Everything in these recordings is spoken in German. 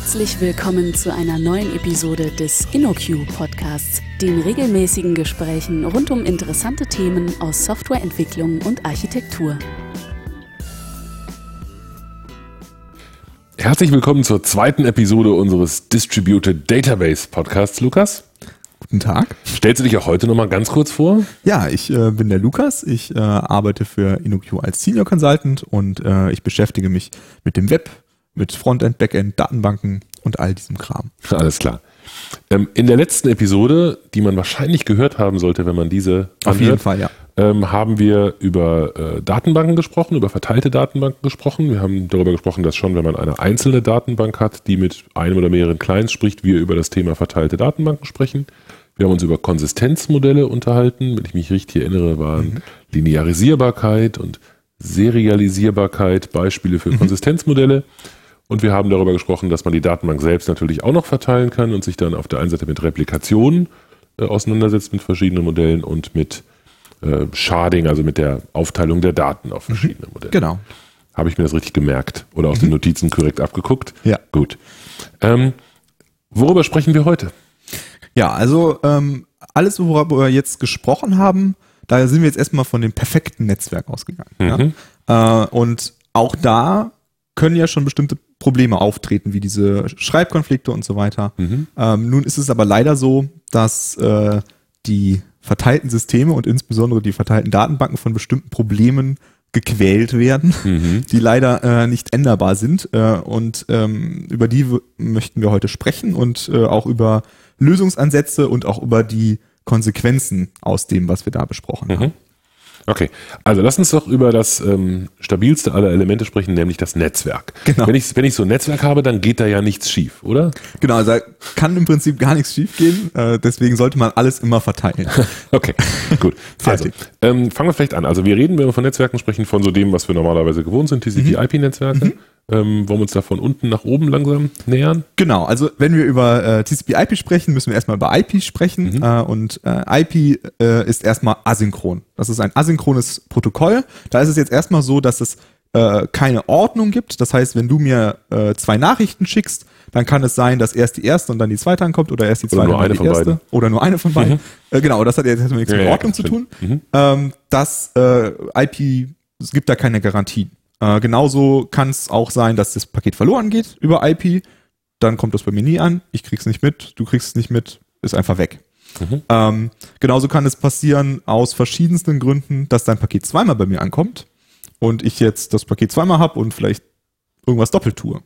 Herzlich willkommen zu einer neuen Episode des InnoQ Podcasts, den regelmäßigen Gesprächen rund um interessante Themen aus Softwareentwicklung und Architektur. Herzlich willkommen zur zweiten Episode unseres Distributed Database Podcasts, Lukas. Guten Tag. Stellst du dich auch heute nochmal ganz kurz vor? Ja, ich äh, bin der Lukas. Ich äh, arbeite für InnoQ als Senior Consultant und äh, ich beschäftige mich mit dem Web, mit Frontend, Backend, Datenbanken und all diesem Kram. Alles klar. Ähm, in der letzten Episode, die man wahrscheinlich gehört haben sollte, wenn man diese Auf anhört, jeden Fall, ja. ähm, haben wir über äh, Datenbanken gesprochen, über verteilte Datenbanken gesprochen. Wir haben darüber gesprochen, dass schon, wenn man eine einzelne Datenbank hat, die mit einem oder mehreren Clients spricht, wir über das Thema verteilte Datenbanken sprechen. Wir haben uns über Konsistenzmodelle unterhalten. Wenn ich mich richtig erinnere, waren Linearisierbarkeit und Serialisierbarkeit Beispiele für Konsistenzmodelle. Und wir haben darüber gesprochen, dass man die Datenbank selbst natürlich auch noch verteilen kann und sich dann auf der einen Seite mit Replikationen äh, auseinandersetzt mit verschiedenen Modellen und mit äh, Sharding, also mit der Aufteilung der Daten auf verschiedene Modelle. Genau. Habe ich mir das richtig gemerkt oder aus den Notizen korrekt abgeguckt? Ja. Gut. Ähm, worüber sprechen wir heute? Ja, also ähm, alles, worüber wir jetzt gesprochen haben, da sind wir jetzt erstmal von dem perfekten Netzwerk ausgegangen. Mhm. Ja? Äh, und auch da können ja schon bestimmte Probleme auftreten, wie diese Schreibkonflikte und so weiter. Mhm. Ähm, nun ist es aber leider so, dass äh, die verteilten Systeme und insbesondere die verteilten Datenbanken von bestimmten Problemen gequält werden, Mhm. die leider äh, nicht änderbar sind. Äh, und ähm, über die möchten wir heute sprechen und äh, auch über Lösungsansätze und auch über die Konsequenzen aus dem, was wir da besprochen haben. Mhm. Okay, also lass uns doch über das ähm, stabilste aller Elemente sprechen, nämlich das Netzwerk. Genau. Wenn ich, wenn ich so ein Netzwerk habe, dann geht da ja nichts schief, oder? Genau, also da kann im Prinzip gar nichts schiefgehen. Äh, deswegen sollte man alles immer verteilen. Okay, gut. Also, ähm, fangen wir vielleicht an. Also wir reden, wenn wir von Netzwerken sprechen, von so dem, was wir normalerweise gewohnt sind, TCP-IP-Netzwerke. Ähm, wollen wir uns da von unten nach oben langsam nähern? Genau, also wenn wir über äh, TCP/IP sprechen, müssen wir erstmal über IP sprechen äh, und äh, IP äh, ist erstmal asynchron. Das ist ein asynchrones Protokoll. Da ist es jetzt erstmal so, dass es äh, keine Ordnung gibt. Das heißt, wenn du mir äh, zwei Nachrichten schickst, dann kann es sein, dass erst die erste und dann die zweite ankommt oder erst die zweite nur und dann eine die von erste beiden. oder nur eine von beiden. Äh, genau, das hat jetzt erstmal nichts Ja, mit ja, Ordnung zu stimmt. tun. Ähm, das IP, es gibt da keine Garantien. Äh, genauso kann es auch sein, dass das Paket verloren geht über IP. Dann kommt das bei mir nie an. Ich krieg's nicht mit. Du kriegst es nicht mit. Ist einfach weg. Ähm, genauso kann es passieren aus verschiedensten Gründen, dass dein Paket zweimal bei mir ankommt und ich jetzt das Paket zweimal habe und vielleicht irgendwas doppelt tue.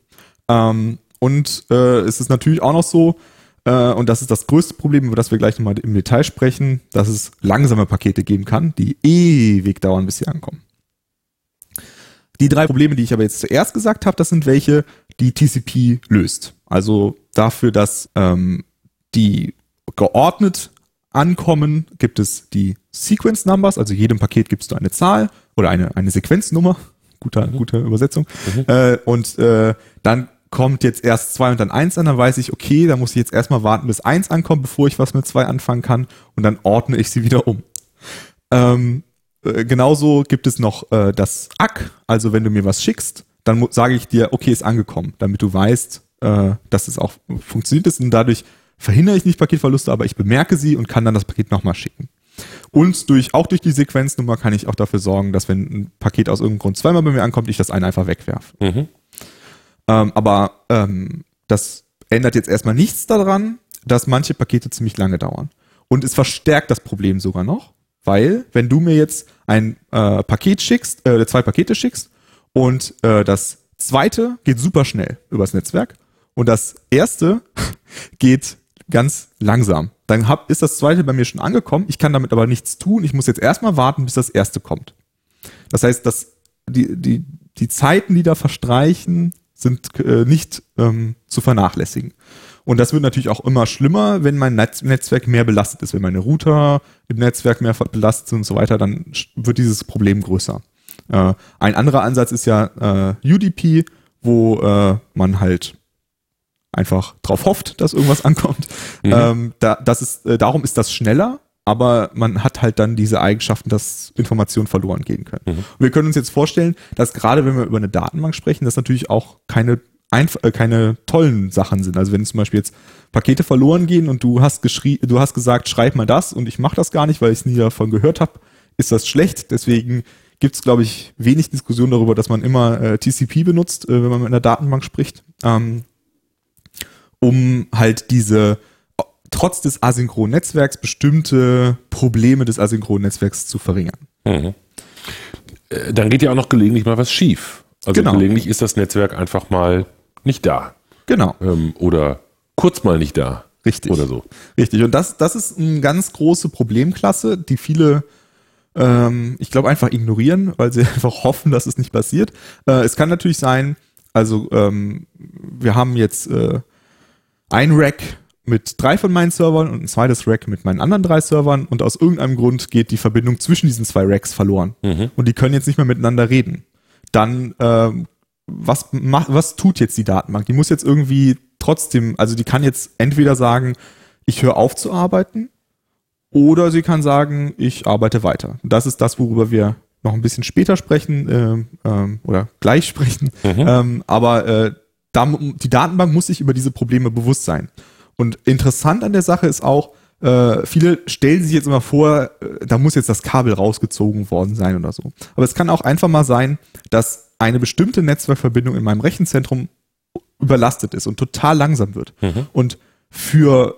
Ähm, und äh, es ist natürlich auch noch so, äh, und das ist das größte Problem, über das wir gleich nochmal im Detail sprechen, dass es langsame Pakete geben kann, die ewig dauern, bis sie ankommen. Die drei Probleme, die ich aber jetzt zuerst gesagt habe, das sind welche, die TCP löst. Also dafür, dass ähm, die geordnet ankommen, gibt es die Sequence Numbers, also jedem Paket gibst du eine Zahl oder eine, eine Sequenznummer, guter, gute Übersetzung. Äh, und äh, dann kommt jetzt erst zwei und dann eins an, dann weiß ich, okay, da muss ich jetzt erstmal warten, bis eins ankommt, bevor ich was mit zwei anfangen kann und dann ordne ich sie wieder um. Ähm, äh, genauso gibt es noch äh, das ACK, also wenn du mir was schickst, dann sage ich dir, okay, ist angekommen, damit du weißt, äh, dass es auch funktioniert ist und dadurch verhindere ich nicht Paketverluste, aber ich bemerke sie und kann dann das Paket nochmal schicken. Und durch, auch durch die Sequenznummer kann ich auch dafür sorgen, dass wenn ein Paket aus irgendeinem Grund zweimal bei mir ankommt, ich das eine einfach wegwerfe. Mhm. Ähm, aber ähm, das ändert jetzt erstmal nichts daran, dass manche Pakete ziemlich lange dauern. Und es verstärkt das Problem sogar noch, weil wenn du mir jetzt ein äh, Paket schickst, äh, zwei Pakete schickst und äh, das zweite geht super schnell übers Netzwerk und das erste geht ganz langsam. Dann hab, ist das zweite bei mir schon angekommen. Ich kann damit aber nichts tun. Ich muss jetzt erstmal warten, bis das erste kommt. Das heißt, dass die, die, die Zeiten, die da verstreichen, sind äh, nicht ähm, zu vernachlässigen. Und das wird natürlich auch immer schlimmer, wenn mein Netz Netzwerk mehr belastet ist. Wenn meine Router im Netzwerk mehr belastet sind und so weiter, dann wird dieses Problem größer. Äh, ein anderer Ansatz ist ja äh, UDP, wo äh, man halt einfach drauf hofft, dass irgendwas ankommt. Ähm, da, das ist, äh, darum ist das schneller, aber man hat halt dann diese Eigenschaften, dass Informationen verloren gehen können. Und wir können uns jetzt vorstellen, dass gerade wenn wir über eine Datenbank sprechen, das natürlich auch keine einf äh, keine tollen Sachen sind. Also wenn zum Beispiel jetzt Pakete verloren gehen und du hast geschrie du hast gesagt, schreib mal das und ich mache das gar nicht, weil ich es nie davon gehört habe, ist das schlecht. Deswegen gibt es, glaube ich, wenig Diskussion darüber, dass man immer äh, TCP benutzt, äh, wenn man mit einer Datenbank spricht, ähm, um halt diese trotz des asynchronen Netzwerks bestimmte Probleme des asynchronen Netzwerks zu verringern. Mhm. Äh, Dann geht ja auch noch gelegentlich mal was schief. Also Genau. gelegentlich ist das Netzwerk einfach mal nicht da. Genau, Ähm, oder kurz mal nicht da. richtig. Oder so. Richtig. Und das, das ist eine ganz große Problemklasse, die viele, ähm, ich glaube, einfach ignorieren, weil sie einfach hoffen, dass es nicht passiert. Äh, es kann natürlich sein, also ähm, wir haben jetzt äh, ein Rack mit drei von meinen Servern und ein zweites Rack mit meinen anderen drei Servern und aus irgendeinem Grund geht die Verbindung zwischen diesen zwei Racks verloren und die können jetzt nicht mehr miteinander reden. Dann ähm, was macht, was tut jetzt die Datenbank? Die muss jetzt irgendwie trotzdem, also die kann jetzt entweder sagen, ich höre auf zu arbeiten, oder sie kann sagen, ich arbeite weiter. Das ist das, worüber wir noch ein bisschen später sprechen ähm, ähm, oder gleich sprechen. Ähm, aber äh, da, die Datenbank muss sich über diese Probleme bewusst sein. Und interessant an der Sache ist auch, äh, viele stellen sich jetzt immer vor, äh, da muss jetzt das Kabel rausgezogen worden sein oder so. Aber es kann auch einfach mal sein, dass eine bestimmte Netzwerkverbindung in meinem Rechenzentrum überlastet ist und total langsam wird. Und für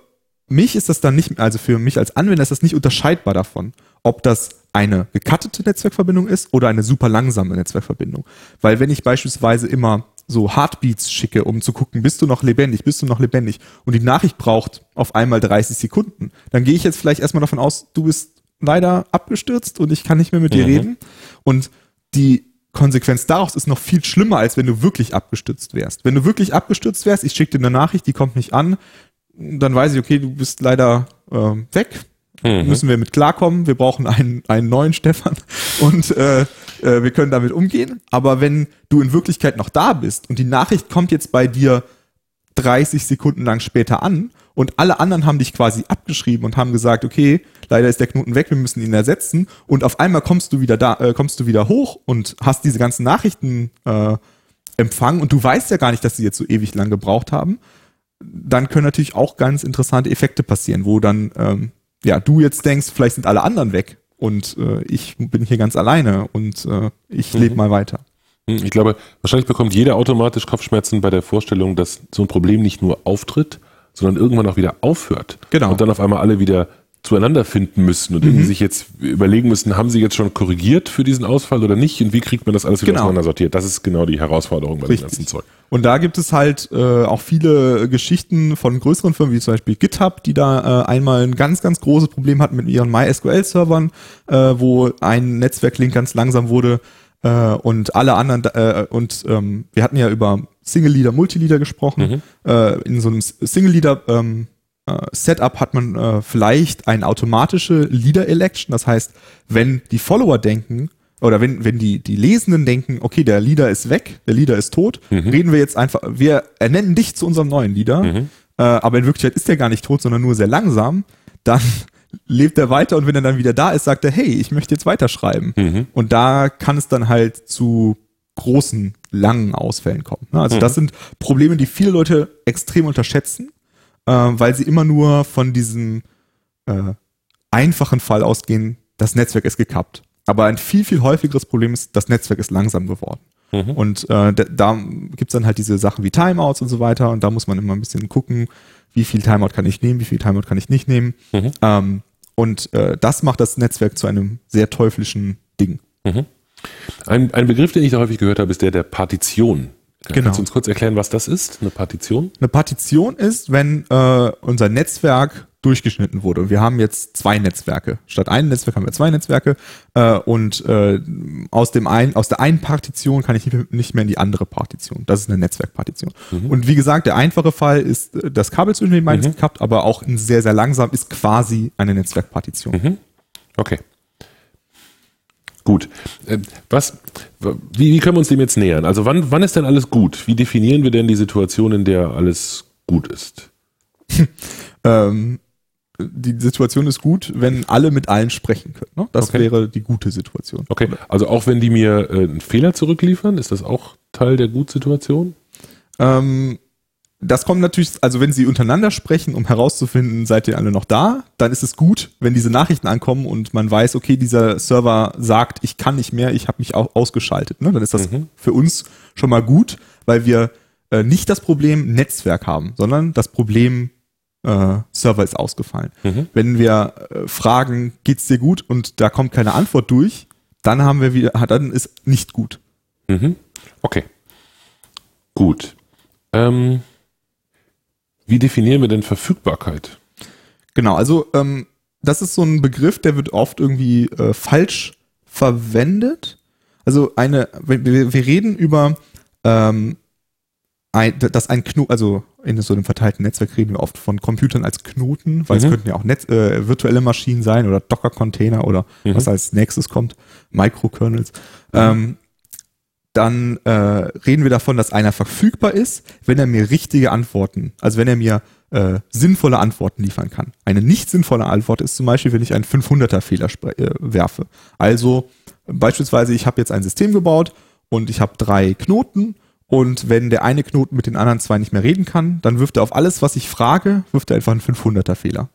mich ist das dann nicht, also für mich als Anwender ist das nicht unterscheidbar davon, ob das eine gekattete Netzwerkverbindung ist oder eine super langsame Netzwerkverbindung. Weil wenn ich beispielsweise immer so Heartbeats schicke, um zu gucken, bist du noch lebendig, bist du noch lebendig und die Nachricht braucht auf einmal 30 Sekunden, dann gehe ich jetzt vielleicht erstmal davon aus, du bist leider abgestürzt und ich kann nicht mehr mit dir reden. Und die Konsequenz daraus ist noch viel schlimmer, als wenn du wirklich abgestürzt wärst. Wenn du wirklich abgestürzt wärst, ich schicke dir eine Nachricht, die kommt nicht an, dann weiß ich, okay, du bist leider ähm, weg. Müssen wir mit klarkommen. Wir brauchen einen, einen neuen Stefan und äh, äh, wir können damit umgehen. Aber wenn du in Wirklichkeit noch da bist und die Nachricht kommt jetzt bei dir 30 Sekunden lang später an und alle anderen haben dich quasi abgeschrieben und haben gesagt, okay, leider ist der Knoten weg, wir müssen ihn ersetzen. Und auf einmal kommst du wieder da, äh, kommst du wieder hoch und hast diese ganzen Nachrichten äh, empfangen. Und du weißt ja gar nicht, dass sie jetzt so ewig lang gebraucht haben, dann können natürlich auch ganz interessante Effekte passieren, wo dann ähm, ja du jetzt denkst, vielleicht sind alle anderen weg. Und äh, ich bin hier ganz alleine und äh, ich lebe mal weiter. Hm, Ich glaube, wahrscheinlich bekommt jeder automatisch Kopfschmerzen bei der Vorstellung, dass so ein Problem nicht nur auftritt, sondern irgendwann auch wieder aufhört. Genau. Und dann auf einmal alle wieder zueinander finden müssen und Mhm. irgendwie sich jetzt überlegen müssen, haben sie jetzt schon korrigiert für diesen Ausfall oder nicht und wie kriegt man das alles wieder Genau. auseinander sortiert? Das ist genau die Herausforderung bei dem Richtig. ganzen Zeug. Und da gibt es halt äh, auch viele Geschichten von größeren Firmen, wie zum Beispiel GitHub, die da äh, einmal ein ganz, ganz großes Problem hatten mit ihren MySQL-Servern, äh, wo ein Netzwerklink ganz langsam wurde äh, und alle anderen, äh, und ähm, wir hatten ja über Single-Leader, Multileader gesprochen. Äh, in so einem Single-Leader ähm, äh, Setup hat man äh, vielleicht eine automatische Leader-Election. Das heißt, wenn die Follower denken, oder wenn, wenn die, die Lesenden denken, okay, der Leader ist weg, der Leader ist tot, reden wir jetzt einfach, wir ernennen dich zu unserem neuen Leader, äh, aber in Wirklichkeit ist der gar nicht tot, sondern nur sehr langsam, dann lebt er weiter und wenn er dann wieder da ist, sagt er, hey, ich möchte jetzt weiterschreiben. Und da kann es dann halt zu großen, langen Ausfällen kommen. ne? Also das sind Probleme, die viele Leute extrem unterschätzen, äh, weil sie immer nur von diesem äh, einfachen Fall ausgehen, das Netzwerk ist gekappt. Aber ein viel, viel häufigeres Problem ist, das Netzwerk ist langsam geworden. Und äh, da, da gibt's dann halt diese Sachen wie Timeouts und so weiter und da muss man immer ein bisschen gucken, wie viel Timeout kann ich nehmen, wie viel Timeout kann ich nicht nehmen. Ähm, und äh, das macht das Netzwerk zu einem sehr teuflischen Ding. Ein, ein Begriff, den ich da häufig gehört habe, ist der der Partition. Genau. Kannst du uns kurz erklären, was das ist? Eine Partition? Eine Partition ist, wenn äh, unser Netzwerk durchgeschnitten wurde. Und wir haben jetzt zwei Netzwerke. Statt einem Netzwerk haben wir zwei Netzwerke. Äh, und äh, aus, dem ein, aus der einen Partition kann ich nicht mehr- in die andere Partition. Das ist eine Netzwerkpartition. Und wie gesagt, der einfache Fall ist äh, das Kabel zwischen den beiden ist gekappt, aber auch sehr, sehr langsam ist quasi eine Netzwerkpartition. Okay. Gut. Äh, Was, wie, wie können wir uns dem jetzt nähern? Also wann, wann ist denn alles gut? Wie definieren wir denn die Situation, in der alles gut ist? Ähm, die Situation ist gut, wenn alle mit allen sprechen können. Ne? Das Okay. wäre die gute Situation. Okay, also auch wenn die mir äh, einen Fehler zurückliefern, ist das auch Teil der Gutsituation? Ähm, das kommt natürlich, also wenn sie untereinander sprechen, um herauszufinden, seid ihr alle noch da, dann ist es gut, wenn diese Nachrichten ankommen und man weiß, okay, dieser Server sagt, ich kann nicht mehr, ich habe mich auch ausgeschaltet. Ne? Dann ist das Mhm. für uns schon mal gut, weil wir äh, nicht das Problem Netzwerk haben, sondern das Problem äh, Server ist ausgefallen. Mhm. Wenn wir äh, fragen, geht's dir gut und da kommt keine Antwort durch, dann haben wir wieder, dann ist nicht gut. Mhm. Okay. Gut. Ähm, wie definieren wir denn Verfügbarkeit? Genau, also ähm, das ist so ein Begriff, der wird oft irgendwie äh, falsch verwendet. Also eine, wir, wir wir reden über ähm, ein, dass ein Knoten, also in so einem verteilten Netzwerk reden wir oft von Computern als Knoten, weil Mhm. es könnten ja auch Netz, äh, virtuelle Maschinen sein oder Docker-Container oder Mhm. was als nächstes kommt, Microkernels. Ähm, dann äh, reden wir davon, dass einer verfügbar ist, wenn er mir richtige Antworten, also wenn er mir äh, sinnvolle Antworten liefern kann. Eine nicht sinnvolle Antwort ist zum Beispiel, wenn ich einen 500er Fehler spre- äh, werfe. Also beispielsweise, ich habe jetzt ein System gebaut und ich habe drei Knoten und wenn der eine Knoten mit den anderen zwei nicht mehr reden kann, dann wirft er auf alles, was ich frage, wirft er einfach einen 500er Fehler.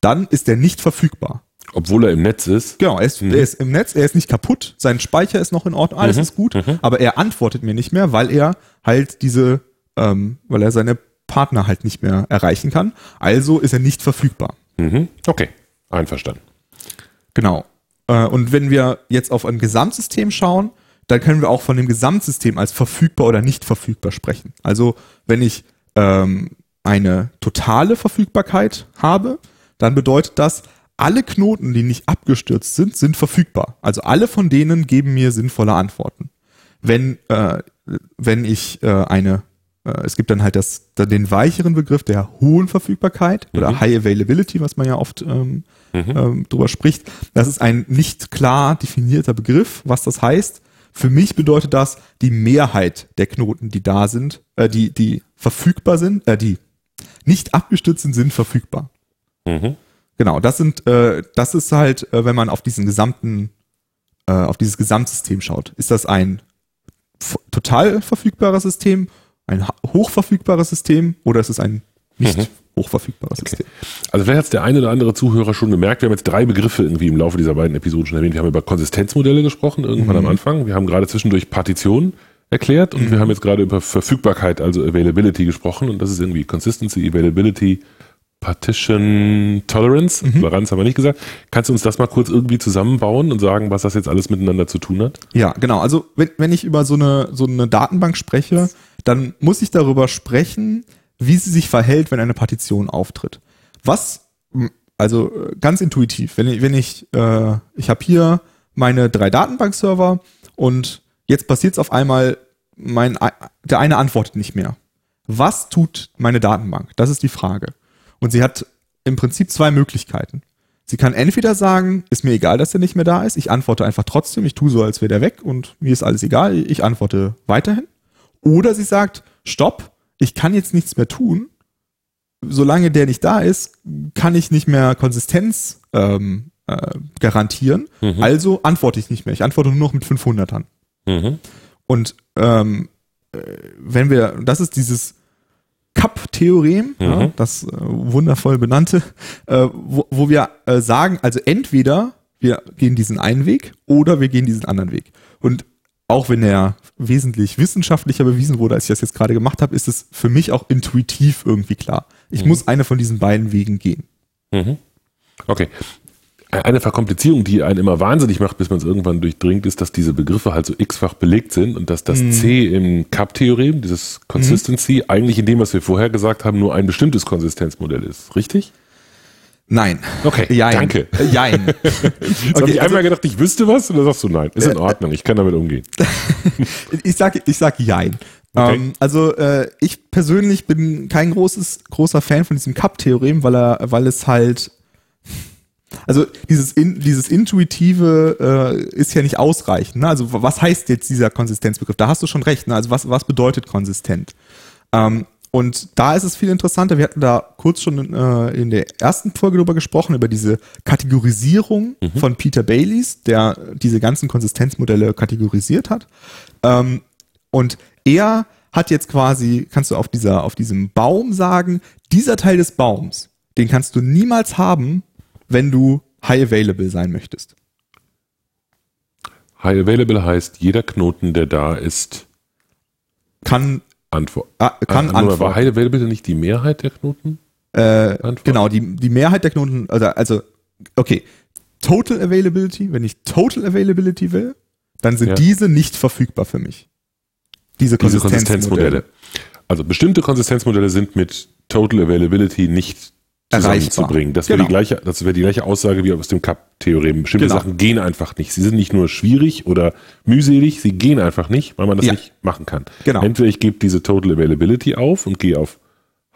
Dann ist er nicht verfügbar. Obwohl er im Netz ist. Genau, er ist, Mhm. er ist im Netz, er ist nicht kaputt, sein Speicher ist noch in Ordnung, alles Mhm. ist gut, Mhm. aber er antwortet mir nicht mehr, weil er halt diese, ähm, weil er seine Partner halt nicht mehr erreichen kann. Also ist er nicht verfügbar. Mhm. Okay. Einverstanden. Genau. Äh, und wenn wir jetzt auf ein Gesamtsystem schauen, dann können wir auch von dem Gesamtsystem als verfügbar oder nicht verfügbar sprechen. Also wenn ich ähm, eine totale Verfügbarkeit habe, dann bedeutet das, alle Knoten, die nicht abgestürzt sind, sind verfügbar. Also alle von denen geben mir sinnvolle Antworten. Wenn, äh, wenn ich äh, eine, äh, es gibt dann halt das, den weicheren Begriff der hohen Verfügbarkeit oder Mhm. High Availability, was man ja oft ähm, Mhm. ähm, drüber spricht. Das ist ein nicht klar definierter Begriff, was das heißt. Für mich bedeutet das, die Mehrheit der Knoten, die da sind, äh, die, die verfügbar sind, äh, die nicht abgestürzt sind, sind verfügbar. Mhm. Genau, das sind, äh, das ist halt, äh, wenn man auf diesen gesamten, äh, auf dieses Gesamtsystem schaut. Ist das ein total verfügbares System, ein hochverfügbares System oder ist es ein nicht Mhm. hochverfügbares System? Also vielleicht hat es der eine oder andere Zuhörer schon gemerkt, wir haben jetzt drei Begriffe irgendwie im Laufe dieser beiden Episoden schon erwähnt. Wir haben über Konsistenzmodelle gesprochen, irgendwann Mhm. am Anfang. Wir haben gerade zwischendurch Partition erklärt und Mhm. wir haben jetzt gerade über Verfügbarkeit, also Availability gesprochen und das ist irgendwie Consistency, Availability, Partition, Tolerance. Mhm. Toleranz haben wir nicht gesagt. Kannst du uns das mal kurz irgendwie zusammenbauen und sagen, was das jetzt alles miteinander zu tun hat? Ja, genau. Also wenn, wenn ich über so eine, so eine Datenbank spreche, dann muss ich darüber sprechen, wie sie sich verhält, wenn eine Partition auftritt. Was, also äh, ganz intuitiv, wenn ich, wenn ich, äh, ich habe hier meine drei Datenbankserver und jetzt passiert es auf einmal, mein, der eine antwortet nicht mehr. Was tut meine Datenbank? Das ist die Frage. Und sie hat im Prinzip zwei Möglichkeiten. Sie kann entweder sagen, ist mir egal, dass er nicht mehr da ist, ich antworte einfach trotzdem, ich tue so, als wäre der weg und mir ist alles egal, ich antworte weiterhin. Oder sie sagt, stopp, ich kann jetzt nichts mehr tun, solange der nicht da ist, kann ich nicht mehr Konsistenz ähm, äh, garantieren, Mhm. also antworte ich nicht mehr, ich antworte nur noch mit 500ern. Mhm. Und ähm, äh, wenn wir, das ist dieses Cup-Theorem, Mhm. ja, das äh, wundervoll benannte, äh, wo, wo wir äh, sagen, also entweder wir gehen diesen einen Weg oder wir gehen diesen anderen Weg. Und auch wenn er wesentlich wissenschaftlicher bewiesen wurde, als ich das jetzt gerade gemacht habe, ist es für mich auch intuitiv irgendwie klar. Ich Mhm. muss eine von diesen beiden Wegen gehen. Mhm. Okay. Eine Verkomplizierung, die einen immer wahnsinnig macht, bis man es irgendwann durchdringt, ist, dass diese Begriffe halt so x-fach belegt sind und dass das Mhm. C im Cup-Theorem, dieses Consistency, eigentlich in dem, was wir vorher gesagt haben, nur ein bestimmtes Konsistenzmodell ist. Richtig? Nein. Okay, Jein. danke. Äh, Jein. Jetzt habe Okay, ich also- einmal gedacht, ich wüsste was und dann sagst du nein. Ist in Ordnung, ich kann damit umgehen. Ich sag, ich sag Jein. Okay. Ähm, also äh, ich persönlich bin kein großes, großer Fan von diesem Cup-Theorem, weil er, weil es halt also dieses, in, dieses Intuitive äh, ist ja nicht ausreichend. Ne? Also was heißt jetzt dieser Konsistenzbegriff? Da hast du schon recht. Ne? Also was, was bedeutet konsistent? Ähm, und da ist es viel interessanter. Wir hatten da kurz schon äh, in der ersten Folge drüber gesprochen, über diese Kategorisierung von Peter Baileys, der diese ganzen Konsistenzmodelle kategorisiert hat. Ähm, und er hat jetzt quasi, kannst du auf dieser, auf diesem Baum sagen, dieser Teil des Baums, den kannst du niemals haben, wenn du high available sein möchtest. High Available heißt, jeder Knoten, der da ist, Kann, Antwort. ah, kann Äh, nur mal, War. High Available nicht die Mehrheit der Knoten? Äh, Antwort? genau, die, die Mehrheit der Knoten, also, also, okay, Total Availability, wenn ich Total Availability will, dann sind Ja. diese nicht verfügbar für mich. Diese Diese Konsistenzmodelle. Konsistenzmodelle. Also bestimmte Konsistenzmodelle sind mit Total Availability nicht. Zusammenzubringen. Das wäre Genau. die gleiche, das wäre die gleiche Aussage wie aus dem Cup-Theorem. Bestimmte Genau. Sachen gehen einfach nicht. Sie sind nicht nur schwierig oder mühselig, sie gehen einfach nicht, weil man das Ja. nicht machen kann. Genau. Entweder ich gebe diese Total Availability auf und gehe auf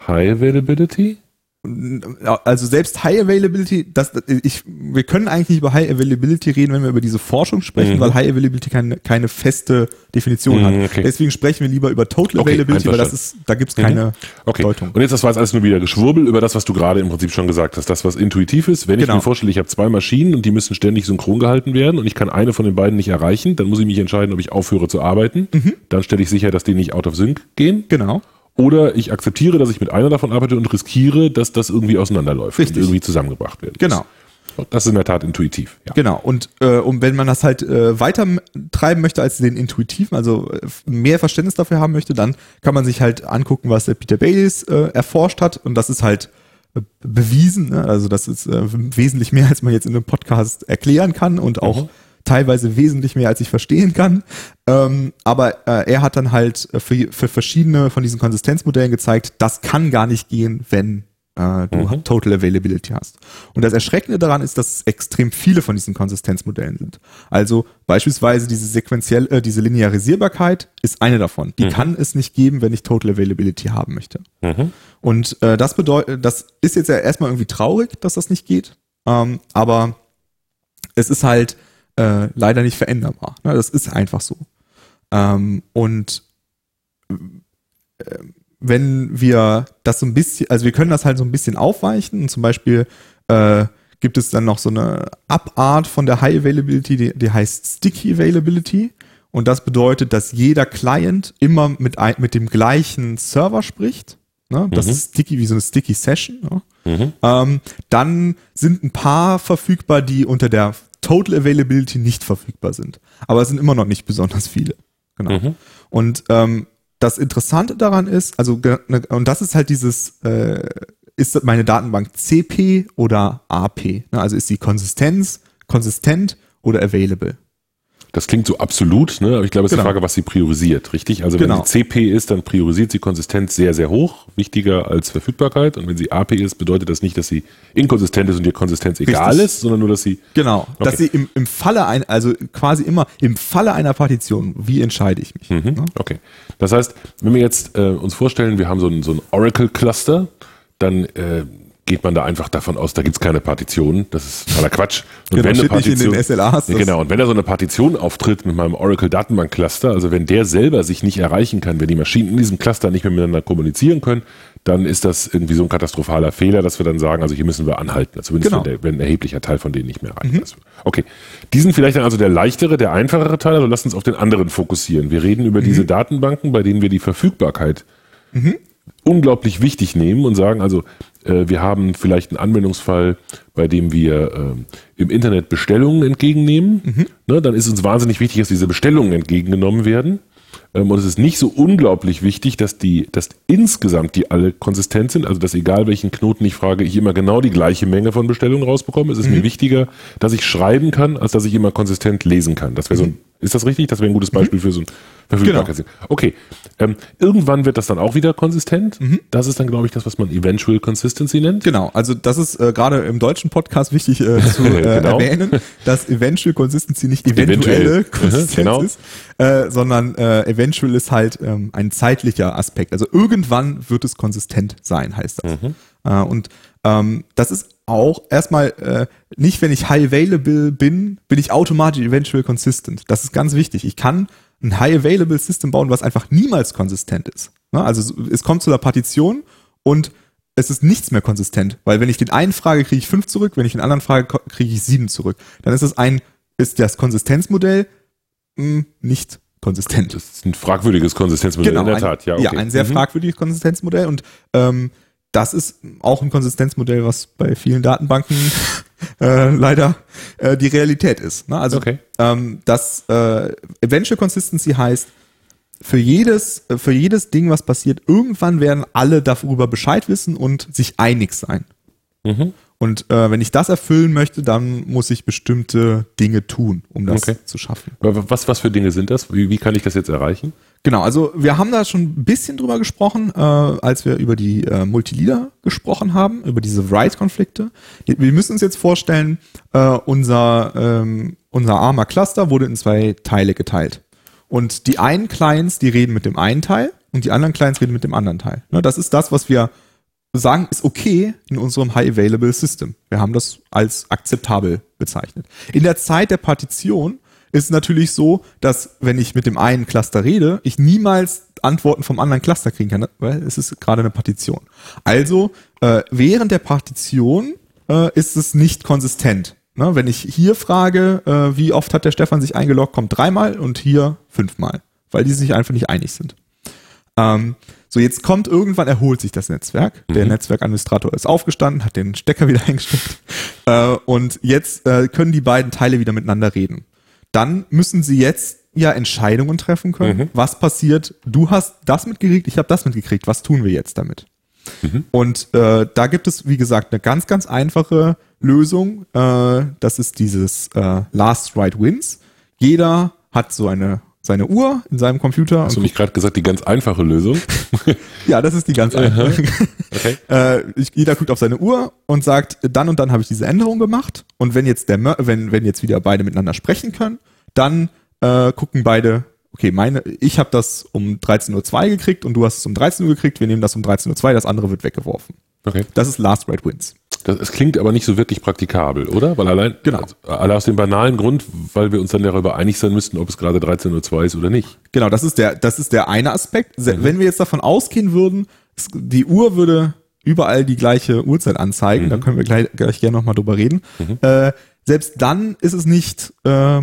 High Availability. Also selbst High Availability, das, ich, wir können eigentlich nicht über High Availability reden, wenn wir über diese Forschung sprechen, Mhm. weil High Availability keine, keine feste Definition Mhm, hat. okay. Deswegen sprechen wir lieber über Total Okay, Availability, weil das ist, da gibt's keine Okay. Deutung. Und jetzt, das war jetzt alles nur wieder Geschwurbel über das, was du gerade im Prinzip schon gesagt hast. Das, was intuitiv ist. Wenn ich Genau. mir vorstelle, ich habe zwei Maschinen und die müssen ständig synchron gehalten werden und ich kann eine von den beiden nicht erreichen, dann muss ich mich entscheiden, ob ich aufhöre zu arbeiten. Mhm. Dann stelle ich sicher, dass die nicht out of sync gehen. Genau. Oder ich akzeptiere, dass ich mit einer davon arbeite und riskiere, dass das irgendwie auseinanderläuft Richtig. und irgendwie zusammengebracht wird. Genau. Das, ist in der Tat intuitiv. Ja. Genau. Und, äh, und wenn man das halt äh, weiter treiben möchte als den intuitiven, also mehr Verständnis dafür haben möchte, dann kann man sich halt angucken, was der Peter Bayes äh, erforscht hat. Und das ist halt äh, bewiesen. Ne? Also das ist äh, wesentlich mehr, als man jetzt in einem Podcast erklären kann und auch Mhm. Teilweise wesentlich mehr, als ich verstehen kann. Ähm, aber äh, er hat dann halt für, für verschiedene von diesen Konsistenzmodellen gezeigt, das kann gar nicht gehen, wenn äh, du Mhm. Total Availability hast. Und das Erschreckende daran ist, dass es extrem viele von diesen Konsistenzmodellen sind. Also beispielsweise diese sequenziell, äh, diese Linearisierbarkeit ist eine davon. Die kann es nicht geben, wenn ich Total Availability haben möchte. Mhm. Und äh, das bedeutet, das ist jetzt ja erstmal irgendwie traurig, dass das nicht geht. Ähm, aber es ist halt äh, leider nicht veränderbar. Ne? Das ist einfach so. Ähm, und äh, wenn wir das so ein bisschen, also wir können das halt so ein bisschen aufweichen und zum Beispiel äh, gibt es dann noch so eine Abart von der High Availability, die, die heißt Sticky Availability. Und das bedeutet, dass jeder Client immer mit, ein, mit dem gleichen Server spricht. Ne? Das Mhm. ist sticky wie so eine Sticky Session. Ne? Mhm. Ähm, dann sind ein paar verfügbar, die unter der Total Availability nicht verfügbar sind. Aber es sind immer noch nicht besonders viele. Genau. Mhm. Und ähm, das Interessante daran ist, also ne, und das ist halt dieses, äh, ist meine Datenbank CP oder AP? Ne? Also ist die Konsistenz konsistent oder available? Das klingt so absolut, ne? aber ich glaube, es ist Genau. die Frage, was sie priorisiert, richtig? Also Genau. wenn sie CP ist, dann priorisiert sie Konsistenz sehr, sehr hoch, wichtiger als Verfügbarkeit. Und wenn sie AP ist, bedeutet das nicht, dass sie inkonsistent ist und ihr Konsistenz egal Richtig. ist, sondern nur, dass sie Genau, dass Okay. sie im, im Falle ein, also quasi immer im Falle einer Partition, wie entscheide ich mich? Mhm. Ne? Okay. Das heißt, wenn wir jetzt äh, uns vorstellen, wir haben so ein, so ein Oracle-Cluster, dann äh, geht man da einfach davon aus, da gibt's keine Partition. Das ist totaler Quatsch. Und Genau, nicht in den SLAs, Ja, genau, und wenn da so eine Partition auftritt mit meinem Oracle-Datenbank-Cluster, also wenn der selber sich nicht erreichen kann, wenn die Maschinen in diesem Cluster nicht mehr miteinander kommunizieren können, dann ist das irgendwie so ein katastrophaler Fehler, dass wir dann sagen, also hier müssen wir anhalten. Also zumindest Genau. wenn, der, wenn ein erheblicher Teil von denen nicht mehr erreicht ist. Okay. Die sind vielleicht dann also der leichtere, der einfachere Teil, also lasst uns auf den anderen fokussieren. Wir reden über diese Datenbanken, bei denen wir die Verfügbarkeit unglaublich wichtig nehmen und sagen, also äh, wir haben vielleicht einen Anwendungsfall, bei dem wir ähm, im Internet Bestellungen entgegennehmen. Ne, dann ist uns wahnsinnig wichtig, dass diese Bestellungen entgegengenommen werden. Ähm, und es ist nicht so unglaublich wichtig, dass die, dass insgesamt die alle konsistent sind, also dass egal welchen Knoten ich frage, ich immer genau die gleiche Menge von Bestellungen rausbekomme. Es ist mir wichtiger, dass ich schreiben kann, als dass ich immer konsistent lesen kann. Das wäre so ein, ist das richtig? Das wäre ein gutes Beispiel für so ein Verfügbarkeit. Okay. Ähm, irgendwann wird das dann auch wieder konsistent. Das ist dann, glaube ich, das, was man Eventual Consistency nennt. Genau, also das ist äh, gerade im deutschen Podcast wichtig äh, zu äh, Genau. erwähnen, dass Eventual Consistency nicht eventuelle Eventuell. Konsistenz Mhm, genau. ist, äh, sondern äh, Eventual ist halt ähm, ein zeitlicher Aspekt. Also irgendwann wird es konsistent sein, heißt das. Mhm. Äh, und ähm, das ist auch erstmal äh, nicht, wenn ich high available bin, bin ich automatisch eventual consistent. Das ist ganz wichtig. Ich kann ein high available System bauen, was einfach niemals konsistent ist. Ne? Also es kommt zu der Partition und es ist nichts mehr konsistent, weil wenn ich den einen frage, kriege ich fünf zurück, wenn ich den anderen frage, kriege ich sieben zurück. Dann ist es ein, ist das Konsistenzmodell mh, nicht konsistent. Das ist ein fragwürdiges Konsistenzmodell in der ein, Tat. Ja, okay. ja ein sehr Mhm. fragwürdiges Konsistenzmodell und ähm, das ist auch ein Konsistenzmodell, was bei vielen Datenbanken äh, leider äh, die Realität ist. Ne? Also Okay. ähm, das äh, Eventual Consistency heißt, für jedes, äh, für jedes Ding, was passiert, irgendwann werden alle darüber Bescheid wissen und sich einig sein. Mhm. Und äh, wenn ich das erfüllen möchte, dann muss ich bestimmte Dinge tun, um das Okay. zu schaffen. Was, was für Dinge sind das? Wie, wie kann ich das jetzt erreichen? Genau, also wir haben da schon ein bisschen drüber gesprochen, äh, als wir über die äh, Multileader gesprochen haben, über diese Write-Konflikte. Wir müssen uns jetzt vorstellen, äh, unser, ähm, unser armer Cluster wurde in zwei Teile geteilt. Und die einen Clients, die reden mit dem einen Teil und die anderen Clients reden mit dem anderen Teil. Ne, das ist das, was wir sagen, ist okay in unserem High Available System. Wir haben das als akzeptabel bezeichnet. In der Zeit der Partition ist natürlich so, dass wenn ich mit dem einen Cluster rede, ich niemals Antworten vom anderen Cluster kriegen kann, weil es ist gerade eine Partition. Also äh, während der Partition äh, ist es nicht konsistent. Ne? Wenn ich hier frage, äh, wie oft hat der Stefan sich eingeloggt, kommt dreimal und hier fünfmal, weil die sich einfach nicht einig sind. Ähm, so, jetzt kommt irgendwann, erholt sich das Netzwerk. Der Netzwerkadministrator ist aufgestanden, hat den Stecker wieder eingesteckt. Äh, und jetzt äh, können die beiden Teile wieder miteinander reden. Dann müssen sie jetzt ja Entscheidungen treffen können. Was passiert? Du hast das mitgekriegt, ich habe das mitgekriegt. Was tun wir jetzt damit? Und äh, da gibt es, wie gesagt, eine ganz, ganz einfache Lösung. Äh, das ist dieses äh, Last Right Wins. Jeder hat so eine seine Uhr in seinem Computer. Hast du nicht gerade gesagt, die ganz einfache Lösung? Ja, das ist die ganz einfache. Okay. äh, jeder guckt auf seine Uhr und sagt, dann und dann habe ich diese Änderung gemacht. Und wenn jetzt der, wenn wenn jetzt wieder beide miteinander sprechen können, dann äh, gucken beide, okay, meine, ich habe das um 13.02 Uhr gekriegt und du hast es um 13 Uhr gekriegt. Wir nehmen das um 13.02 Uhr, das andere wird weggeworfen. Okay. Das ist Last Right Wins. Das, es klingt aber nicht so wirklich praktikabel, oder? Weil allein, Genau. also, alle aus dem banalen Grund, weil wir uns dann darüber einig sein müssten, ob es gerade 13.02 Uhr ist oder nicht. Genau, das ist der, das ist der eine Aspekt. Se- Wenn wir jetzt davon ausgehen würden, die Uhr würde überall die gleiche Uhrzeit anzeigen, da können wir gleich, gleich gerne nochmal drüber reden. Äh, selbst dann ist es nicht äh,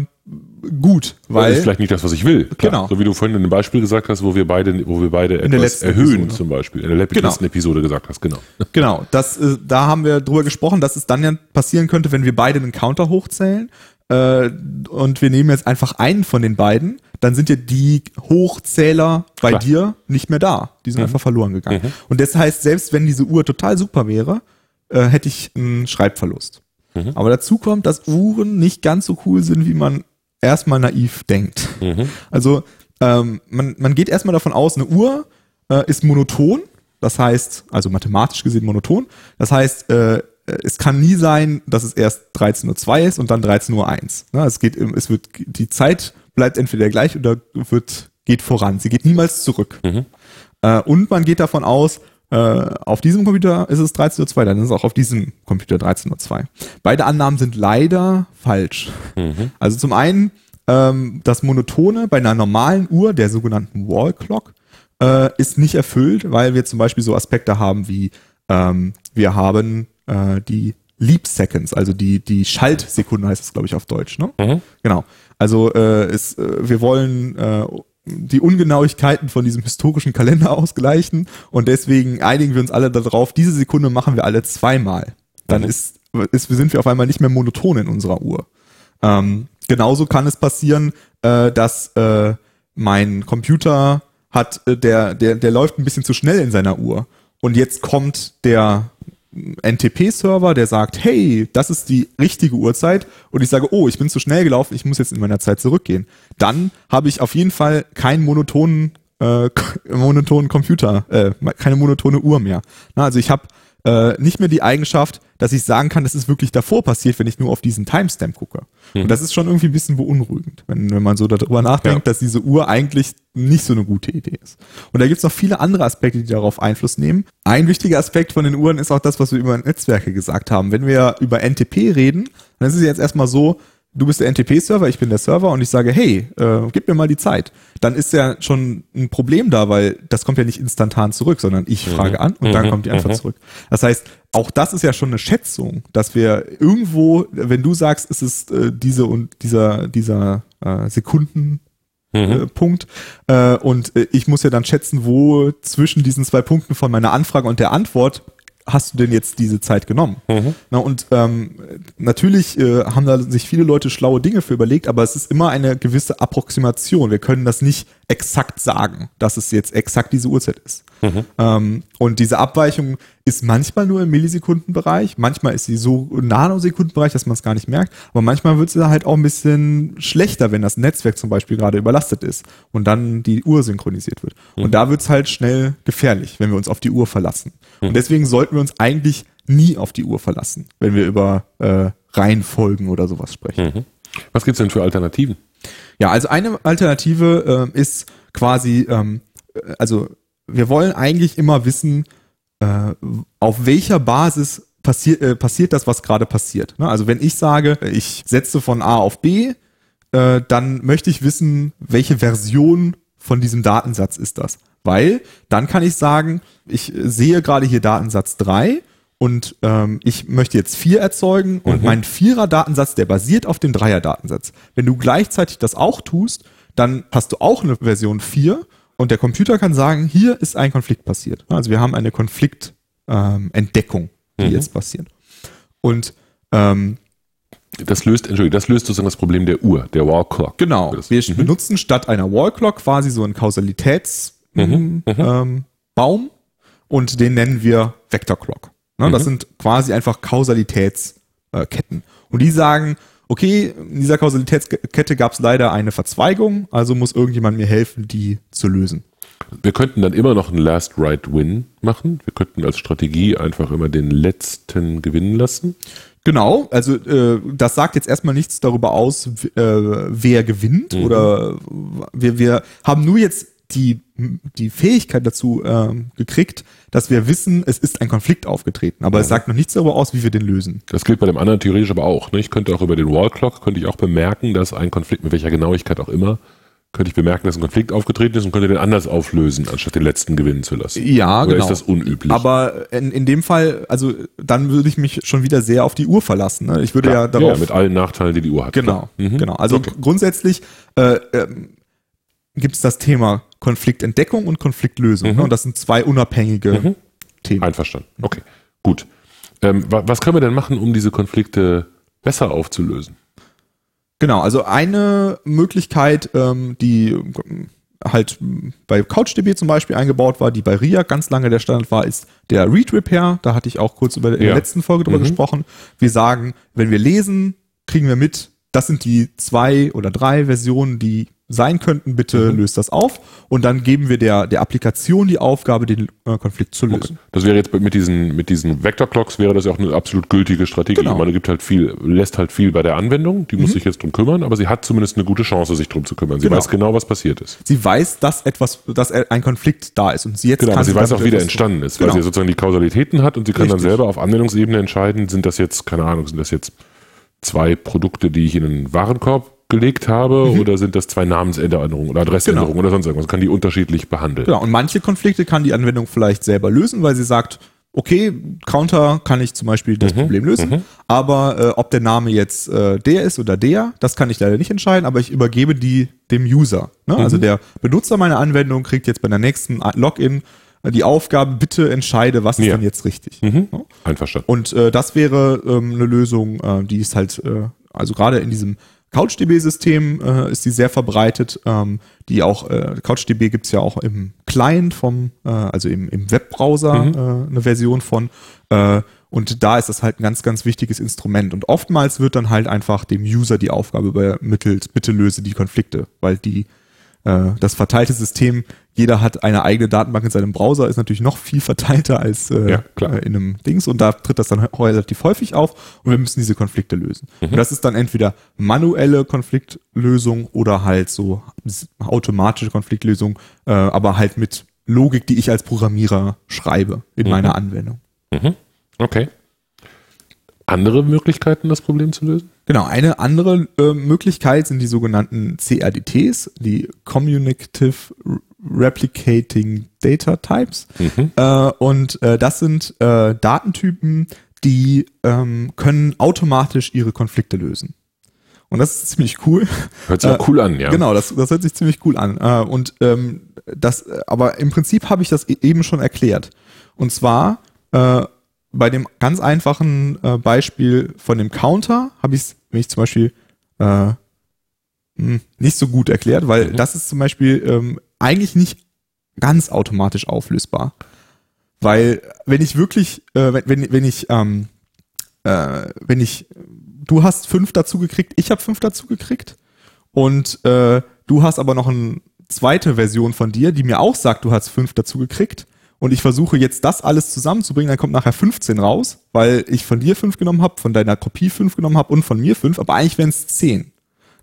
gut, Weil das ist vielleicht nicht das, was ich will. Klar. Genau. So wie du vorhin in dem Beispiel gesagt hast, wo wir beide, wo wir beide der etwas erhöhen, Episode. zum Beispiel. In der letzten Genau. Episode gesagt hast, genau. Genau, das, äh, da haben wir drüber gesprochen, dass es dann ja passieren könnte, wenn wir beide einen Counter hochzählen äh, und wir nehmen jetzt einfach einen von den beiden, dann sind ja die Hochzähler bei Klar. dir nicht mehr da. Die sind einfach verloren gegangen. Und das heißt, selbst wenn diese Uhr total super wäre, äh, hätte ich einen Schreibverlust. Aber dazu kommt, dass Uhren nicht ganz so cool sind, wie man erstmal naiv denkt. Also ähm, man, man geht erstmal davon aus, eine Uhr äh, ist monoton, das heißt, also mathematisch gesehen monoton, das heißt, äh, es kann nie sein, dass es erst 13.02 Uhr ist und dann 13.01 Uhr. Ne, es geht, im- es wird, die Zeit bleibt entweder gleich oder wird, geht voran. Sie geht niemals zurück. Äh, und man geht davon aus, äh, auf diesem Computer ist es 13.02 Uhr, dann ist es auch auf diesem Computer 13.02 Uhr. Beide Annahmen sind leider falsch. Also zum einen, ähm, das Monotone bei einer normalen Uhr, der sogenannten Wall Clock, äh, ist nicht erfüllt, weil wir zum Beispiel so Aspekte haben wie, ähm, wir haben äh, die Leap Seconds, also die, die Schaltsekunden heißt es, glaube ich, auf Deutsch, ne? Genau. Also äh, es, äh, wir wollen äh, die Ungenauigkeiten von diesem historischen Kalender ausgleichen und deswegen einigen wir uns alle darauf, diese Sekunde machen wir alle zweimal. Dann ist, ist, sind wir auf einmal nicht mehr monoton in unserer Uhr. Ähm, genauso kann es passieren, äh, dass äh, mein Computer hat, äh, der, der, der läuft ein bisschen zu schnell in seiner Uhr. Und jetzt kommt der NTP-Server, der sagt, hey, das ist die richtige Uhrzeit und ich sage, oh, ich bin zu schnell gelaufen, ich muss jetzt in meiner Zeit zurückgehen. Dann habe ich auf jeden Fall keinen monotonen, äh, monotonen Computer, äh, keine monotone Uhr mehr. Na, also ich habe äh, nicht mehr die Eigenschaft, dass ich sagen kann, das ist wirklich davor passiert, wenn ich nur auf diesen Timestamp gucke. Und das ist schon irgendwie ein bisschen beunruhigend, wenn, wenn man so darüber nachdenkt, Ja. dass diese Uhr eigentlich nicht so eine gute Idee ist. Und da gibt's noch viele andere Aspekte, die darauf Einfluss nehmen. Ein wichtiger Aspekt von den Uhren ist auch das, was wir über Netzwerke gesagt haben. Wenn wir über NTP reden, dann ist es jetzt erstmal so, du bist der NTP-Server, ich bin der Server und ich sage, hey, äh, gib mir mal die Zeit. Dann ist ja schon ein Problem da, weil das kommt ja nicht instantan zurück, sondern ich frage an und dann kommt die Antwort zurück. Das heißt, auch das ist ja schon eine Schätzung, dass wir irgendwo, wenn du sagst, es ist äh, diese und dieser, dieser äh, Sekunden äh, Punkt. Äh, und äh, ich muss ja dann schätzen, wo zwischen diesen zwei Punkten von meiner Anfrage und der Antwort hast du denn jetzt diese Zeit genommen? Na, und ähm, natürlich äh, haben da sich viele Leute schlaue Dinge für überlegt, aber es ist immer eine gewisse Approximation. Wir können das nicht exakt sagen, dass es jetzt exakt diese Uhrzeit ist. Ähm, und diese Abweichung ist manchmal nur im Millisekundenbereich, manchmal ist sie so im Nanosekundenbereich, dass man es gar nicht merkt, aber manchmal wird sie halt auch ein bisschen schlechter, wenn das Netzwerk zum Beispiel gerade überlastet ist und dann die Uhr synchronisiert wird. Und da wird es halt schnell gefährlich, wenn wir uns auf die Uhr verlassen. Und deswegen sollten wir uns eigentlich nie auf die Uhr verlassen, wenn wir über äh, Reihenfolgen oder sowas sprechen. Was gibt's denn für Alternativen? Ja, also eine Alternative ähm, ist quasi, ähm, äh, also wir wollen eigentlich immer wissen, äh, auf welcher Basis passiert, äh, passiert das, was gerade passiert. Ne? Also wenn ich sage, ich setze von A auf B, äh, dann möchte ich wissen, welche Version von diesem Datensatz ist das. Weil dann kann ich sagen, ich sehe gerade hier Datensatz 3 und ähm, ich möchte jetzt 4 erzeugen und mein Vierer-Datensatz, der basiert auf dem Dreier-Datensatz. Wenn du gleichzeitig das auch tust, dann hast du auch eine Version 4 und der Computer kann sagen, hier ist ein Konflikt passiert. Also wir haben eine Konfliktentdeckung, ähm, die jetzt passiert. Und ähm, Das löst, Entschuldigung, das löst sozusagen das Problem der Uhr, der Wall Clock. Genau. Wir benutzen statt einer Wall Clock quasi so einen Kausalitätsbaum ähm, Baum und den nennen wir Vector Clock. Ne, Das sind quasi einfach Kausalitätsketten. Und die sagen, okay, in dieser Kausalitätskette gab es leider eine Verzweigung, also muss irgendjemand mir helfen, die zu lösen. Wir könnten dann immer noch einen Last Right Win machen. Wir könnten als Strategie einfach immer den letzten gewinnen lassen. Genau, also äh, das sagt jetzt erstmal nichts darüber aus, äh, wer gewinnt oder wir, wir haben nur jetzt die, die Fähigkeit dazu ähm, gekriegt, dass wir wissen, es ist ein Konflikt aufgetreten, aber es sagt noch nichts darüber aus, wie wir den lösen. Das gilt bei dem anderen theoretisch aber auch. Ne? Ich könnte auch über den Wall Clock, könnte ich auch bemerken, dass ein Konflikt, mit welcher Genauigkeit auch immer, könnte ich bemerken, dass ein Konflikt aufgetreten ist und könnte den anders auflösen, anstatt den letzten gewinnen zu lassen. Ja, Oder genau. ist das unüblich? Aber in, in dem Fall, also dann würde ich mich schon wieder sehr auf die Uhr verlassen. Ne? Ich würde ja darauf ja, mit allen Nachteilen, die die Uhr hat. Genau, Klar. Mhm. genau. Also grundsätzlich äh, ähm, gibt es das Thema Konfliktentdeckung und Konfliktlösung. Mhm. Ne? Und das sind zwei unabhängige Themen. Einverstanden. Okay, gut. Ähm, wa was können wir denn machen, um diese Konflikte besser aufzulösen? Genau, also eine Möglichkeit, ähm, die ähm, halt bei CouchDB zum Beispiel eingebaut war, die bei RIA ganz lange der Standard war, ist der Read Repair. Da hatte ich auch kurz über, in der letzten Folge drüber Mhm. gesprochen. Wir sagen, wenn wir lesen, kriegen wir mit, das sind die zwei oder drei Versionen, die sein könnten, bitte Mhm. löst das auf. Und dann geben wir der, der Applikation die Aufgabe, den äh, Konflikt zu lösen. Das wäre jetzt mit diesen, mit diesen Vector Clocks wäre das ja auch eine absolut gültige Strategie. Genau. Man gibt halt viel, lässt halt viel bei der Anwendung, die muss sich jetzt drum kümmern, aber sie hat zumindest eine gute Chance, sich drum zu kümmern. Sie Genau. weiß genau, was passiert ist. Sie weiß, dass etwas, dass ein Konflikt da ist. Und sie jetzt Genau, kann aber sie weiß auch, wie der entstanden ist, weil Genau. sie sozusagen die Kausalitäten hat und sie kann dann Richtig. selber auf Anwendungsebene entscheiden, sind das jetzt, keine Ahnung, sind das jetzt zwei Produkte, die ich in einen Warenkorb gelegt habe oder sind das zwei Namensänderungen oder Adressänderungen Mhm. Genau. oder sonst irgendwas? Kann die unterschiedlich behandeln. Genau, und manche Konflikte kann die Anwendung vielleicht selber lösen, weil sie sagt, okay, Counter kann ich zum Beispiel Mhm. das Problem lösen, aber äh, ob der Name jetzt äh, der ist oder der, das kann ich leider nicht entscheiden, aber ich übergebe die dem User. Ne? Mhm. Also der Benutzer meiner Anwendung kriegt jetzt bei der nächsten Login äh, die Aufgabe, bitte entscheide, was ist Ja. denn jetzt richtig. Mhm. Ja? Einverstanden. Und äh, das wäre ähm, eine Lösung, äh, die ist halt, äh, also gerade in diesem CouchDB-System äh, ist die sehr verbreitet. Ähm, die auch, äh, CouchDB gibt's ja auch im Client vom, äh, also im, im Webbrowser äh, eine Version von. Äh, und da ist das halt ein ganz, ganz wichtiges Instrument. Und oftmals wird dann halt einfach dem User die Aufgabe übermittelt, bitte löse die Konflikte, weil die äh, das verteilte System, jeder hat eine eigene Datenbank in seinem Browser, ist natürlich noch viel verteilter als äh, Ja, äh, in einem Dings und da tritt das dann relativ häufig auf und wir müssen diese Konflikte lösen. Mhm. Und das ist dann entweder manuelle Konfliktlösung oder halt so automatische Konfliktlösung, äh, aber halt mit Logik, die ich als Programmierer schreibe in Mhm. meiner Anwendung. Okay. Andere Möglichkeiten, das Problem zu lösen? Genau, eine andere äh, Möglichkeit sind die sogenannten CRDTs, die Communicative Replicating Data Types. Äh, und äh, das sind äh, Datentypen, die ähm, können automatisch ihre Konflikte lösen. Und das ist ziemlich cool. Hört sich auch cool an, ja. Genau, das, das hört sich ziemlich cool an. Äh, und ähm, das, aber im Prinzip habe ich das e- eben schon erklärt. Und zwar äh, bei dem ganz einfachen äh, Beispiel von dem Counter habe ich es, wenn ich zum Beispiel äh, mh, nicht so gut erklärt, weil Mhm. das ist zum Beispiel ähm, eigentlich nicht ganz automatisch auflösbar. Weil wenn ich wirklich, äh, wenn, wenn, wenn ich, ähm, äh, wenn ich, du hast fünf dazu gekriegt, ich habe fünf dazu gekriegt und äh, du hast aber noch eine zweite Version von dir, die mir auch sagt, du hast fünf dazu gekriegt und ich versuche jetzt das alles zusammenzubringen, dann kommt nachher 15 raus, weil ich von dir fünf genommen habe, von deiner Kopie fünf genommen habe und von mir fünf, aber eigentlich wären es zehn.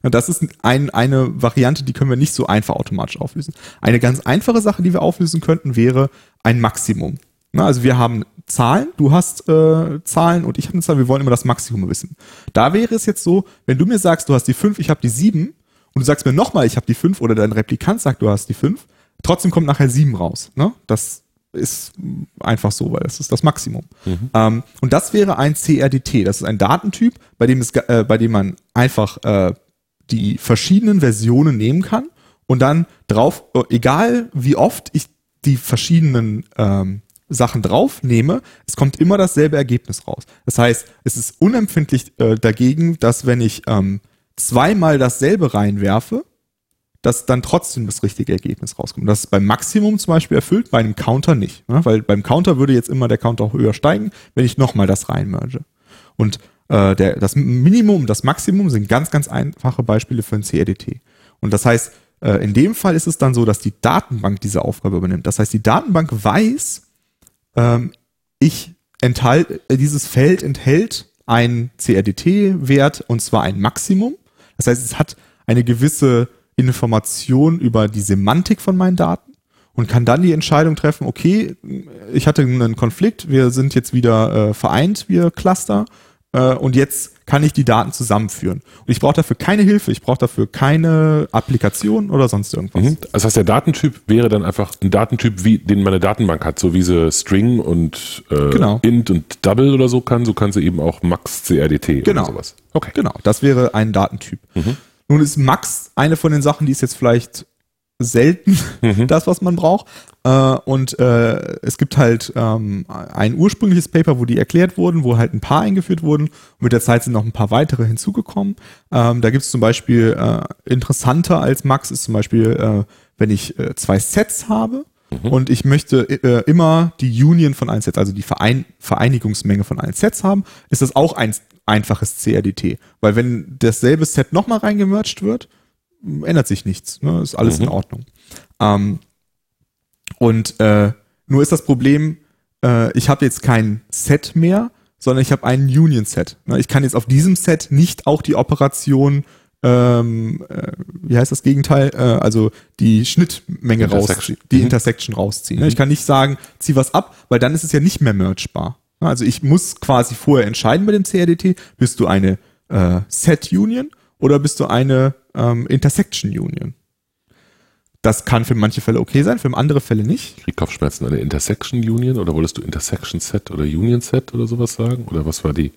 Ja, das ist ein, eine Variante, die können wir nicht so einfach automatisch auflösen. Eine ganz einfache Sache, die wir auflösen könnten, wäre ein Maximum. Na, also wir haben Zahlen, du hast äh, Zahlen und ich habe eine Zahl, wir wollen immer das Maximum wissen. Da wäre es jetzt so, wenn du mir sagst, du hast die fünf, ich habe die sieben und du sagst mir nochmal, ich habe die fünf oder dein Replikant sagt, du hast die fünf, trotzdem kommt nachher sieben raus. Ne? Das ist einfach so, weil das ist das Maximum. Ähm, und das wäre ein CRDT. Das ist ein Datentyp, bei dem, es, äh, bei dem man einfach äh, die verschiedenen Versionen nehmen kann und dann drauf, äh, egal wie oft ich die verschiedenen ähm, Sachen drauf nehme, es kommt immer dasselbe Ergebnis raus. Das heißt, es ist unempfindlich äh, dagegen, dass wenn ich ähm, zweimal dasselbe reinwerfe, dass dann trotzdem das richtige Ergebnis rauskommt. Das ist beim Maximum zum Beispiel erfüllt, bei einem Counter nicht. Ne? Weil beim Counter würde jetzt immer der Counter auch höher steigen, wenn ich nochmal das reinmerge. Und äh, der, das Minimum und das Maximum sind ganz, ganz einfache Beispiele für ein CRDT. Und das heißt, äh, in dem Fall ist es dann so, dass die Datenbank diese Aufgabe übernimmt. Das heißt, die Datenbank weiß, ähm, ich enthalt, äh, dieses Feld enthält einen CRDT-Wert und zwar ein Maximum. Das heißt, es hat eine gewisse Information über die Semantik von meinen Daten und kann dann die Entscheidung treffen, okay, ich hatte einen Konflikt, wir sind jetzt wieder äh, vereint, wir Cluster, äh, und jetzt kann ich die Daten zusammenführen. Und ich brauche dafür keine Hilfe, ich brauche dafür keine Applikation oder sonst irgendwas. Mhm. Das heißt, der Datentyp wäre dann einfach ein Datentyp, wie, den meine Datenbank hat, so wie sie String und äh, Genau. Int und Double oder so kann, so kann sie eben auch Max CRDT Genau. oder sowas. Okay. Genau, das wäre ein Datentyp. Nun ist Max eine von den Sachen, die ist jetzt vielleicht selten das, was man braucht. Äh, und äh, es gibt halt ähm, ein ursprüngliches Paper, wo die erklärt wurden, wo halt ein paar eingeführt wurden. Und mit der Zeit sind noch ein paar weitere hinzugekommen. Ähm, da gibt es zum Beispiel äh, interessanter als Max ist zum Beispiel, äh, wenn ich äh, zwei Sets habe und ich möchte äh, immer die Union von allen Sets, also die Verein Vereinigungsmenge von allen Sets haben, ist das auch ein einfaches CRDT. Weil wenn dasselbe Set nochmal reingemerged wird, ändert sich nichts. Ne? Ist alles in Ordnung. Ähm, und äh, nur ist das Problem, äh, ich habe jetzt kein Set mehr, sondern ich habe ein Union-Set. Ne? Ich kann jetzt auf diesem Set nicht auch die Operation, ähm, äh, wie heißt das Gegenteil, äh, also die Schnittmenge rausziehen, die Intersection rausziehen. Ne? Ich kann nicht sagen, zieh was ab, weil dann ist es ja nicht mehr mergebar. Ne? Also ich muss quasi vorher entscheiden bei dem CRDT, bist du eine äh, Set-Union oder bist du eine ähm, Intersection-Union? Das kann für manche Fälle okay sein, für andere Fälle nicht. Krieg Kopfschmerzen eine Intersection Union oder wolltest du Intersection Set oder Union Set oder sowas sagen? Oder was war die?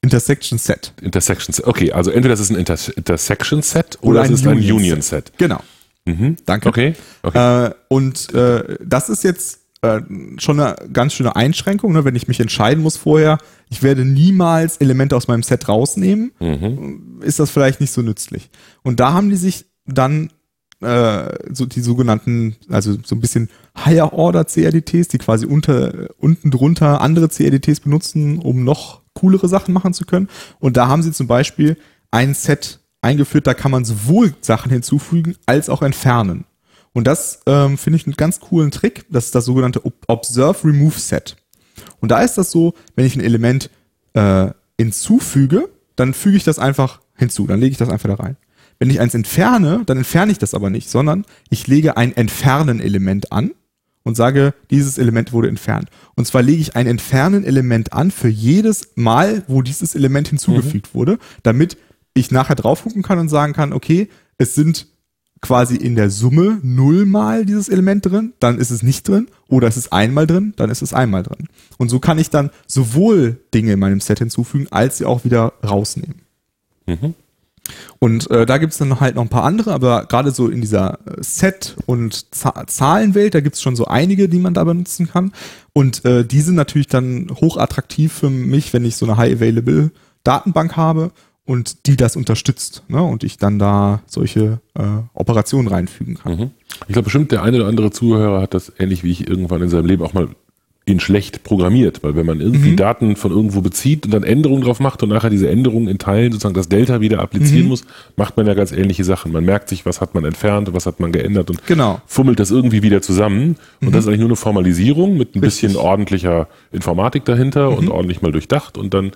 Intersection Set. Intersection Set. Okay, also entweder das ist ein Inter Intersection Set oder, Oder es ist ein Union Union Set. Genau. Mhm. Danke. Okay. okay. Äh, und äh, das ist jetzt äh, schon eine ganz schöne Einschränkung, ne? wenn ich mich entscheiden muss vorher, ich werde niemals Elemente aus meinem Set rausnehmen, Mhm. ist das vielleicht nicht so nützlich. Und da haben die sich dann äh, so die sogenannten, also so ein bisschen Higher Order CRDTs, die quasi unter, unten drunter andere CRDTs benutzen, um noch coolere Sachen machen zu können. Und da haben sie zum Beispiel ein Set eingeführt, da kann man sowohl Sachen hinzufügen als auch entfernen. Und das ähm, finde ich einen ganz coolen Trick. Das ist das sogenannte Ob- Observe Remove Set. Und da ist das so, wenn ich ein Element äh, hinzufüge, dann füge ich das einfach hinzu, dann lege ich das einfach da rein. Wenn ich eins entferne, dann entferne ich das aber nicht, sondern ich lege ein Entfernen-Element an und sage, dieses Element wurde entfernt. Und zwar lege ich ein Entfernen-Element an für jedes Mal, wo dieses Element hinzugefügt wurde, damit ich nachher drauf gucken kann und sagen kann, okay, es sind quasi in der Summe nullmal dieses Element drin, dann ist es nicht drin, oder es ist einmal drin, dann ist es einmal drin. Und so kann ich dann sowohl Dinge in meinem Set hinzufügen, als sie auch wieder rausnehmen. Und äh, da gibt's dann halt noch ein paar andere, aber gerade so in dieser äh, Set- und Z Zahlenwelt, da gibt's schon so einige, die man da benutzen kann. Und äh, die sind natürlich dann hochattraktiv für mich, wenn ich so eine High-Available Datenbank habe und die das unterstützt ne? und ich dann da solche äh, Operationen reinfügen kann. Mhm. Ich glaube bestimmt, der eine oder andere Zuhörer hat das ähnlich wie ich irgendwann in seinem Leben auch mal in schlecht programmiert, weil wenn man irgendwie Mhm. Daten von irgendwo bezieht und dann Änderungen drauf macht und nachher diese Änderungen in Teilen sozusagen das Delta wieder applizieren Mhm. muss, macht man ja ganz ähnliche Sachen. Man merkt sich, was hat man entfernt, was hat man geändert und Genau. fummelt das irgendwie wieder zusammen. Und das ist eigentlich nur eine Formalisierung mit ein bisschen Richtig. ordentlicher Informatik dahinter und ordentlich mal durchdacht. Und dann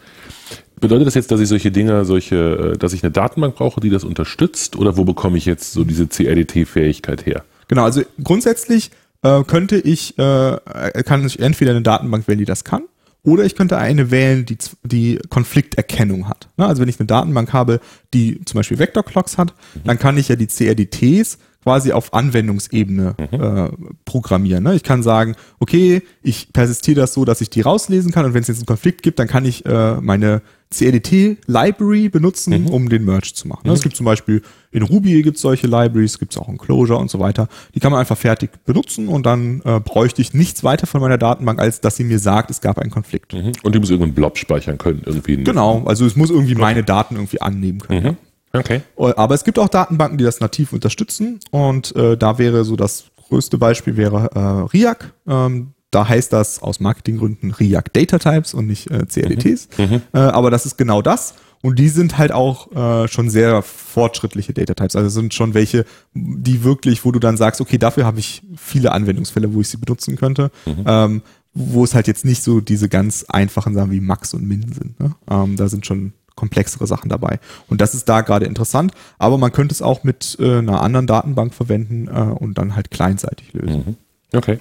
bedeutet das jetzt, dass ich solche Dinge, solche, äh, dass ich eine Datenbank brauche, die das unterstützt? Oder wo bekomme ich jetzt so diese CRDT-Fähigkeit her? Genau, also grundsätzlich äh, könnte ich, äh, kann ich entweder eine Datenbank wählen, die das kann, oder ich könnte eine wählen, die, die Konflikterkennung hat. Ne? Also wenn ich eine Datenbank habe, die zum Beispiel Vector Clocks hat, dann kann ich ja die CRDTs quasi auf Anwendungsebene äh, programmieren. Ne? Ich kann sagen, okay, ich persistiere das so, dass ich die rauslesen kann und wenn es jetzt einen Konflikt gibt, dann kann ich äh, meine CRDT-Library benutzen, um den Merge zu machen. Ne? Es gibt zum Beispiel in Ruby gibt es solche Libraries, gibt es auch in Clojure und so weiter. Die kann man einfach fertig benutzen und dann äh, bräuchte ich nichts weiter von meiner Datenbank, als dass sie mir sagt, es gab einen Konflikt. Mhm. Und die muss irgendeinen Blob speichern können, irgendwie. Genau, also es muss irgendwie meine Daten irgendwie annehmen können. Mhm. Okay. Aber es gibt auch Datenbanken, die das nativ unterstützen und äh, da wäre so das größte Beispiel wäre äh, RIAC. Ähm, da heißt das aus Marketinggründen RIAC Data Types und nicht äh, CRDTs. Äh, aber das ist genau das. Und die sind halt auch äh, schon sehr fortschrittliche Data Types. Also sind schon welche, die wirklich, wo du dann sagst, okay, dafür habe ich viele Anwendungsfälle, wo ich sie benutzen könnte. Ähm, wo es halt jetzt nicht so diese ganz einfachen Sachen wie Max und Min sind. Ne? Ähm, da sind schon komplexere Sachen dabei. Und das ist da gerade interessant, aber man könnte es auch mit äh, einer anderen Datenbank verwenden äh, und dann halt kleinseitig lösen. Okay.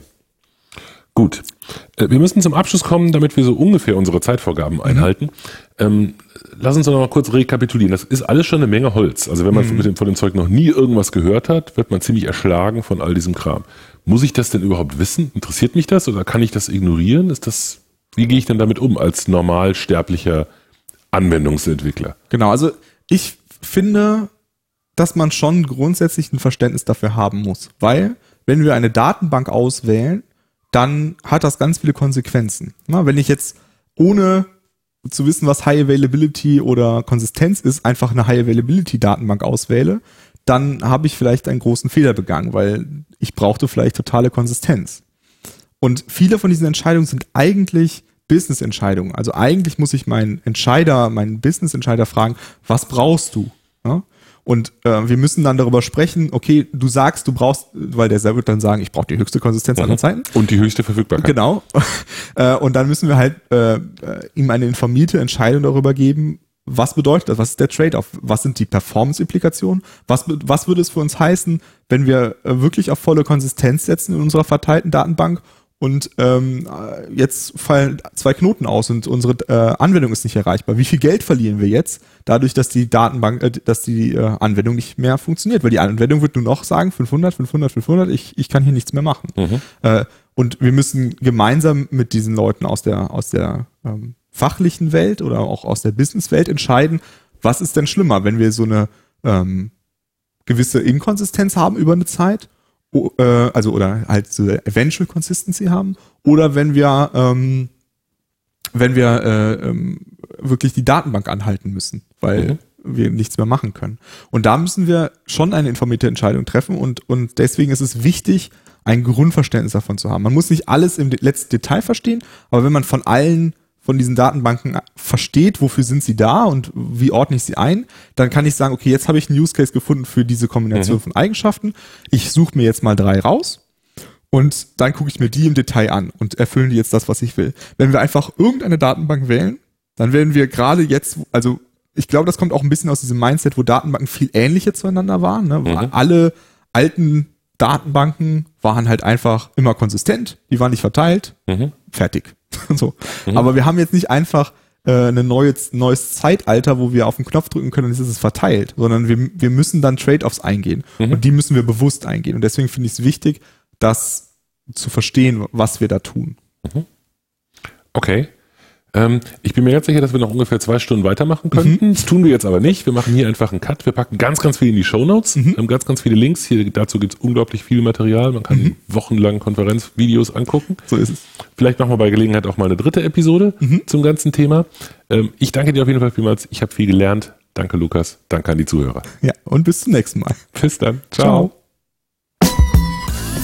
Gut. Äh, Wir müssen zum Abschluss kommen, damit wir so ungefähr unsere Zeitvorgaben einhalten. Ähm, lass uns doch noch mal kurz rekapitulieren. Das ist alles schon eine Menge Holz. Also wenn man mit dem, von dem Zeug noch nie irgendwas gehört hat, wird man ziemlich erschlagen von all diesem Kram. Muss ich das denn überhaupt wissen? Interessiert mich das oder kann ich das ignorieren? Ist das, wie gehe ich denn damit um als normalsterblicher Anwendungsentwickler? Genau, also ich finde, dass man schon grundsätzlich ein Verständnis dafür haben muss, weil wenn wir eine Datenbank auswählen, dann hat das ganz viele Konsequenzen. Na, wenn ich jetzt ohne zu wissen, was High Availability oder Konsistenz ist, einfach eine High Availability Datenbank auswähle, dann habe ich vielleicht einen großen Fehler begangen, weil ich brauchte vielleicht totale Konsistenz. Und viele von diesen Entscheidungen sind eigentlich Business-Entscheidungen. Also eigentlich muss ich meinen Entscheider, meinen Business-Entscheider fragen, was brauchst du? Ja? Und äh, wir müssen dann darüber sprechen, okay, du sagst, du brauchst, weil der wird dann sagen, ich brauche die höchste Konsistenz aller Zeiten. Und die höchste Verfügbarkeit. Genau. Äh, und dann müssen wir halt äh, äh, ihm eine informierte Entscheidung darüber geben, was bedeutet das? Was ist der Trade-off? Was sind die Performance-Implikationen? Was, was würde es für uns heißen, wenn wir äh, wirklich auf volle Konsistenz setzen in unserer verteilten Datenbank und ähm, äh, jetzt fallen zwei Knoten aus und unsere äh, Anwendung ist nicht erreichbar. Wie viel Geld verlieren wir jetzt dadurch, dass die Datenbank, äh, dass die äh, Anwendung nicht mehr funktioniert? Weil die Anwendung wird nur noch sagen 500, 500, 500. Ich, ich kann hier nichts mehr machen. Äh, und wir müssen gemeinsam mit diesen Leuten aus der aus der ähm, fachlichen Welt oder auch aus der Businesswelt entscheiden, was ist denn schlimmer, wenn wir so eine ähm, gewisse Inkonsistenz haben über eine Zeit, also oder halt so Eventual Consistency haben, oder wenn wir ähm, wenn wir äh, ähm, wirklich die Datenbank anhalten müssen, weil wir nichts mehr machen können. Und da müssen wir schon eine informierte Entscheidung treffen und, und deswegen ist es wichtig, ein Grundverständnis davon zu haben. Man muss nicht alles im letzten Detail verstehen, aber wenn man von allen von diesen Datenbanken versteht, wofür sind sie da und wie ordne ich sie ein, dann kann ich sagen, okay, jetzt habe ich einen Use Case gefunden für diese Kombination von Eigenschaften. Ich suche mir jetzt mal drei raus und dann gucke ich mir die im Detail an und erfüllen die jetzt das, was ich will. Wenn wir einfach irgendeine Datenbank wählen, dann werden wir gerade jetzt, also ich glaube, das kommt auch ein bisschen aus diesem Mindset, wo Datenbanken viel ähnlicher zueinander waren. Ne? Mhm. Alle alten Datenbanken waren halt einfach immer konsistent, die waren nicht verteilt, Mhm. fertig. so. Aber wir haben jetzt nicht einfach äh, ein neues, neues Zeitalter, wo wir auf den Knopf drücken können und jetzt ist es verteilt, sondern wir, wir müssen dann Trade-offs eingehen und die müssen wir bewusst eingehen. Und deswegen finde ich es wichtig, das zu verstehen, was wir da tun. Okay. Ähm, ich bin mir ganz sicher, dass wir noch ungefähr zwei Stunden weitermachen könnten. Das tun wir jetzt aber nicht. Wir machen hier einfach einen Cut. Wir packen ganz, ganz viel in die Shownotes. Wir haben ganz, ganz viele Links. Hier, dazu gibt es unglaublich viel Material. Man kann wochenlang Konferenzvideos angucken. So ist es. Vielleicht machen wir bei Gelegenheit auch mal eine dritte Episode zum ganzen Thema. Ähm, ich danke dir auf jeden Fall vielmals. Ich habe viel gelernt. Danke, Lukas. Danke an die Zuhörer. Ja, und bis zum nächsten Mal. Bis dann. Ciao.